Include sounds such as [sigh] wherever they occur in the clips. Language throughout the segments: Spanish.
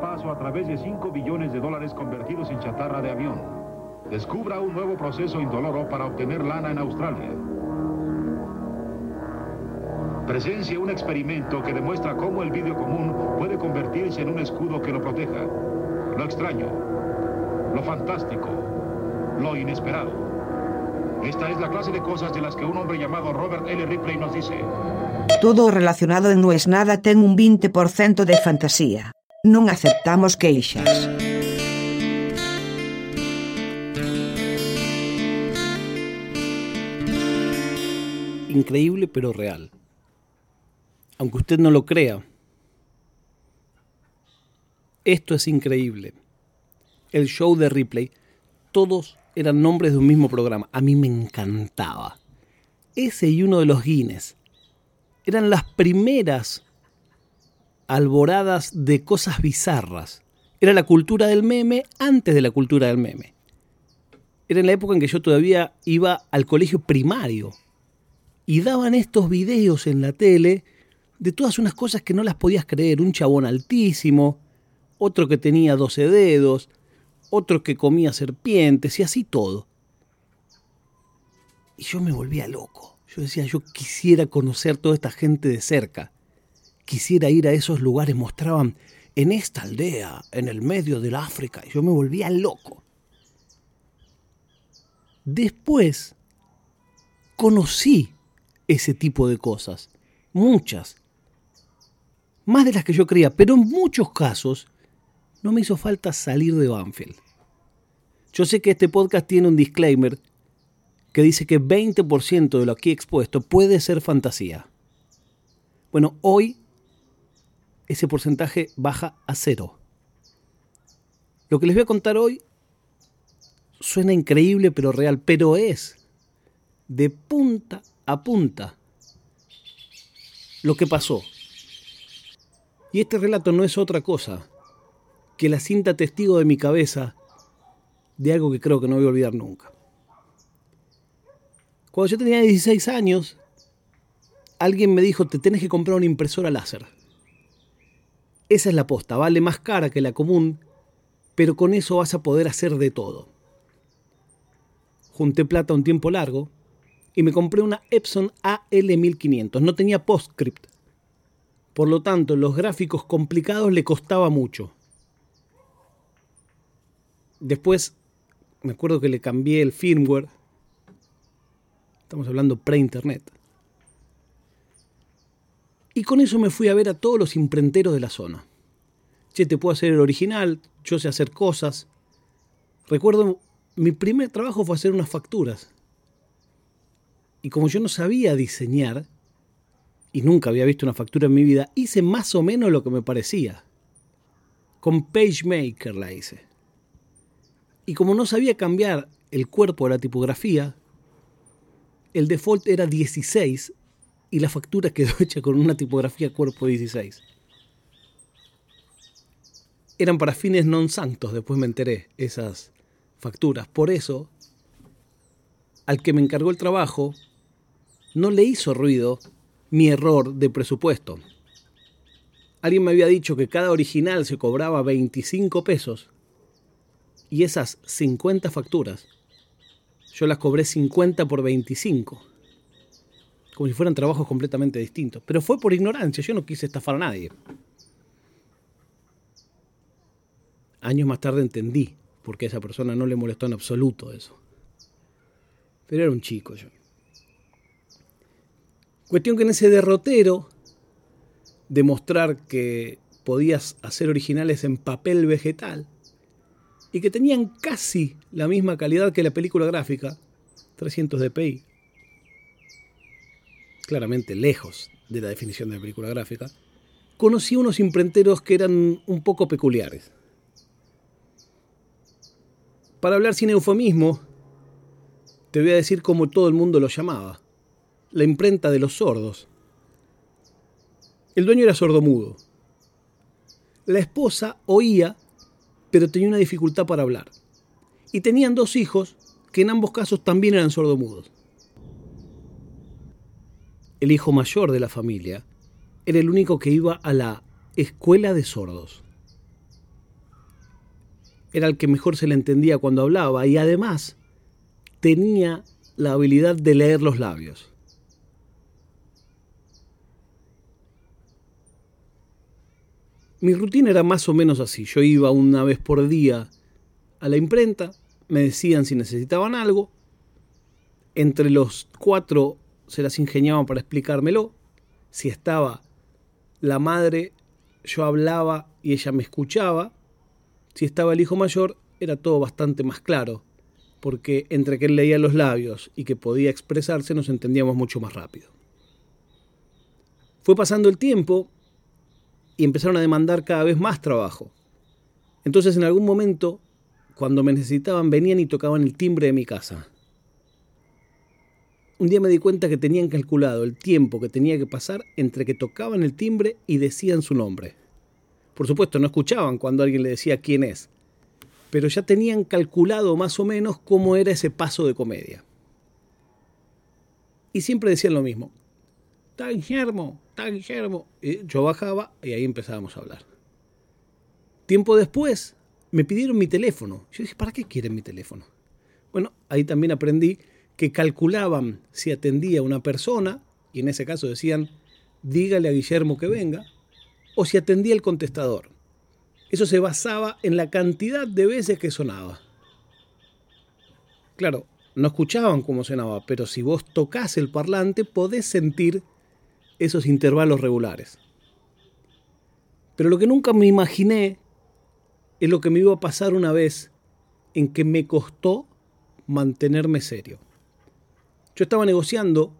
paso a través de 5 billones de dólares convertidos en chatarra de avión. Descubra un nuevo proceso indoloro para obtener lana en Australia. Presencia un experimento que demuestra cómo el vidrio común puede convertirse en un escudo que lo proteja. Lo extraño, lo fantástico, lo inesperado. Esta es la clase de cosas de las que un hombre llamado Robert L. Ripley nos dice. Todo relacionado No es nada ten un 20% de fantasía. Non aceptamos queixas. Increíble pero real. Aunque usted no lo crea, esto es increíble. El show de Ripley, todos eran nombres de un mismo programa. A mí me encantaba. Ese y uno de los Guinness eran las primeras alboradas de cosas bizarras. Era la cultura del meme antes de la cultura del meme. Era en la época en que yo todavía iba al colegio primario y daban estos videos en la tele de todas unas cosas que no las podías creer. Un chabón altísimo, otro que tenía 12 dedos, otro que comía serpientes y así todo. Y yo me volvía loco. Yo decía, yo quisiera conocer toda esta gente de cerca. Quisiera ir a esos lugares. Mostraban en esta aldea, en el medio del África. Y yo me volvía loco. Después conocí ese tipo de cosas. Muchas. Más de las que yo creía. Pero en muchos casos no me hizo falta salir de Banfield. Yo sé que este podcast tiene un disclaimer que dice que 20% de lo aquí expuesto puede ser fantasía. Bueno, hoy ese porcentaje baja a cero. Lo que les voy a contar hoy suena increíble pero real, pero es de punta a punta lo que pasó. Y este relato no es otra cosa que la cinta testigo de mi cabeza de algo que creo que no voy a olvidar nunca. Cuando yo tenía 16 años, alguien me dijo, te tenés que comprar una impresora láser. Esa es la posta, vale más cara que la común, pero con eso vas a poder hacer de todo. Junté plata un tiempo largo y me compré una Epson AL1500. No tenía PostScript. Por lo tanto, los gráficos complicados le costaba mucho. Después, me acuerdo que le cambié el firmware Estamos hablando pre-internet. Y con eso me fui a ver a todos los imprenteros de la zona. Che, te puedo hacer el original, yo sé hacer cosas. Recuerdo, mi primer trabajo fue hacer unas facturas. Y como yo no sabía diseñar, y nunca había visto una factura en mi vida, hice más o menos lo que me parecía. Con PageMaker la hice. Y como no sabía cambiar el cuerpo de la tipografía, el default era 16 y la factura quedó [laughs] hecha con una tipografía cuerpo 16. Eran para fines non santos, después me enteré, esas facturas. Por eso, al que me encargó el trabajo, no le hizo ruido mi error de presupuesto. Alguien me había dicho que cada original se cobraba 25 pesos y esas 50 facturas yo las cobré 50 por 25. Como si fueran trabajos completamente distintos. Pero fue por ignorancia, yo no quise estafar a nadie. Años más tarde entendí por qué a esa persona no le molestó en absoluto eso. Pero era un chico yo. Cuestión que en ese derrotero de mostrar que podías hacer originales en papel vegetal, y que tenían casi la misma calidad que la película gráfica, 300 dpi. Claramente lejos de la definición de película gráfica. Conocí unos imprenteros que eran un poco peculiares. Para hablar sin eufemismo, te voy a decir cómo todo el mundo lo llamaba. La imprenta de los sordos. El dueño era sordomudo. La esposa oía pero tenía una dificultad para hablar. Y tenían dos hijos que en ambos casos también eran sordomudos. El hijo mayor de la familia era el único que iba a la escuela de sordos. era el que mejor se le entendía cuando hablaba y además tenía la habilidad de leer los labios. Mi rutina era más o menos así. Yo iba una vez por día a la imprenta, me decían si necesitaban algo, entre los cuatro se las ingeniaban para explicármelo, si estaba la madre, yo hablaba y ella me escuchaba, si estaba el hijo mayor, era todo bastante más claro, porque entre que él leía los labios y que podía expresarse nos entendíamos mucho más rápido. Fue pasando el tiempo y empezaron a demandar cada vez más trabajo. Entonces en algún momento, cuando me necesitaban, venían y tocaban el timbre de mi casa. Un día me di cuenta que tenían calculado el tiempo que tenía que pasar entre que tocaban el timbre y decían su nombre. Por supuesto, no escuchaban cuando alguien le decía quién es, pero ya tenían calculado más o menos cómo era ese paso de comedia. Y siempre decían lo mismo. Está Guillermo, está Guillermo. Y yo bajaba y ahí empezábamos a hablar. Tiempo después me pidieron mi teléfono. Yo dije, ¿para qué quieren mi teléfono? Bueno, ahí también aprendí que calculaban si atendía a una persona, y en ese caso decían, dígale a Guillermo que venga, o si atendía el contestador. Eso se basaba en la cantidad de veces que sonaba. Claro, no escuchaban cómo sonaba, pero si vos tocas el parlante podés sentir esos intervalos regulares. Pero lo que nunca me imaginé es lo que me iba a pasar una vez en que me costó mantenerme serio. Yo estaba negociando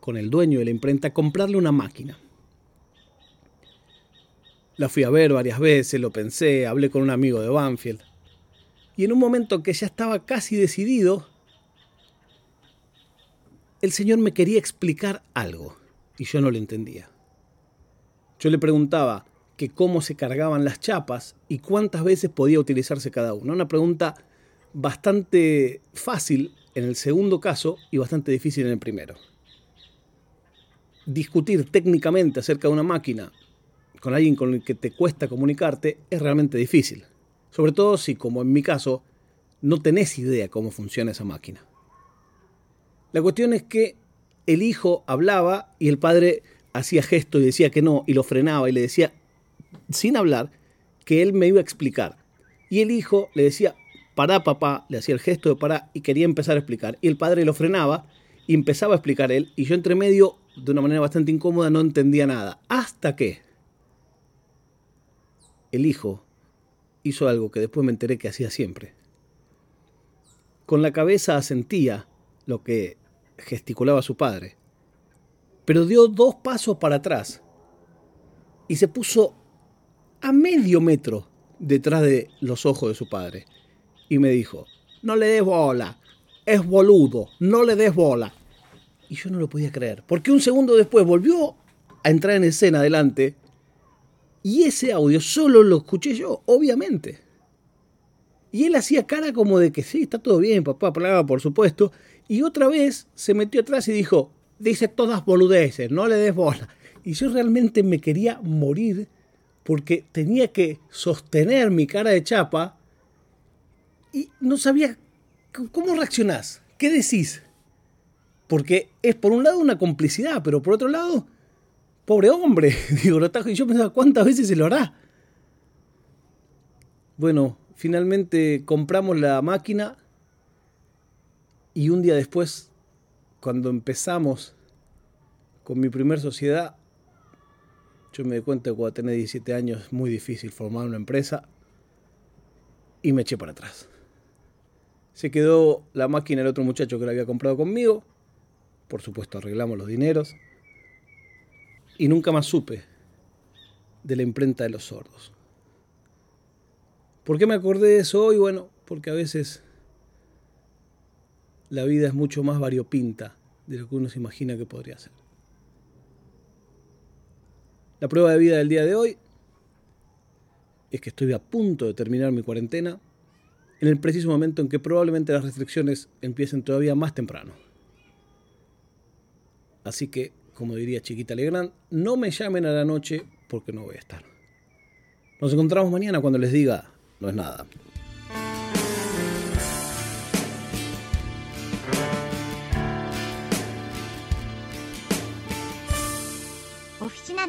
con el dueño de la imprenta comprarle una máquina. La fui a ver varias veces, lo pensé, hablé con un amigo de Banfield. Y en un momento que ya estaba casi decidido, el señor me quería explicar algo y yo no lo entendía. Yo le preguntaba que cómo se cargaban las chapas y cuántas veces podía utilizarse cada una. Una pregunta bastante fácil en el segundo caso y bastante difícil en el primero. Discutir técnicamente acerca de una máquina con alguien con el que te cuesta comunicarte es realmente difícil. Sobre todo si, como en mi caso, no tenés idea cómo funciona esa máquina. La cuestión es que el hijo hablaba y el padre hacía gesto y decía que no y lo frenaba y le decía, sin hablar, que él me iba a explicar. Y el hijo le decía, para papá, le hacía el gesto de para y quería empezar a explicar. Y el padre lo frenaba y empezaba a explicar él. Y yo entre medio, de una manera bastante incómoda, no entendía nada. Hasta que el hijo hizo algo que después me enteré que hacía siempre. Con la cabeza asentía lo que gesticulaba su padre, pero dio dos pasos para atrás y se puso a medio metro detrás de los ojos de su padre y me dijo, no le des bola, es boludo, no le des bola. Y yo no lo podía creer, porque un segundo después volvió a entrar en escena adelante y ese audio solo lo escuché yo, obviamente. Y él hacía cara como de que sí, está todo bien, papá, por supuesto. Y otra vez se metió atrás y dijo, dice todas boludeces, no le des bola. Y yo realmente me quería morir porque tenía que sostener mi cara de chapa y no sabía cómo reaccionás, qué decís. Porque es por un lado una complicidad, pero por otro lado, pobre hombre. [laughs] Digo, y yo pensaba, ¿cuántas veces se lo hará? Bueno, finalmente compramos la máquina y un día después, cuando empezamos con mi primer sociedad, yo me di cuenta que cuando tenía 17 años es muy difícil formar una empresa y me eché para atrás. Se quedó la máquina el otro muchacho que la había comprado conmigo. Por supuesto, arreglamos los dineros. Y nunca más supe de la imprenta de los sordos. ¿Por qué me acordé de eso hoy? Bueno, porque a veces la vida es mucho más variopinta de lo que uno se imagina que podría ser. La prueba de vida del día de hoy es que estoy a punto de terminar mi cuarentena en el preciso momento en que probablemente las restricciones empiecen todavía más temprano. Así que, como diría Chiquita Legrand, no me llamen a la noche porque no voy a estar. Nos encontramos mañana cuando les diga, no es nada. Oficina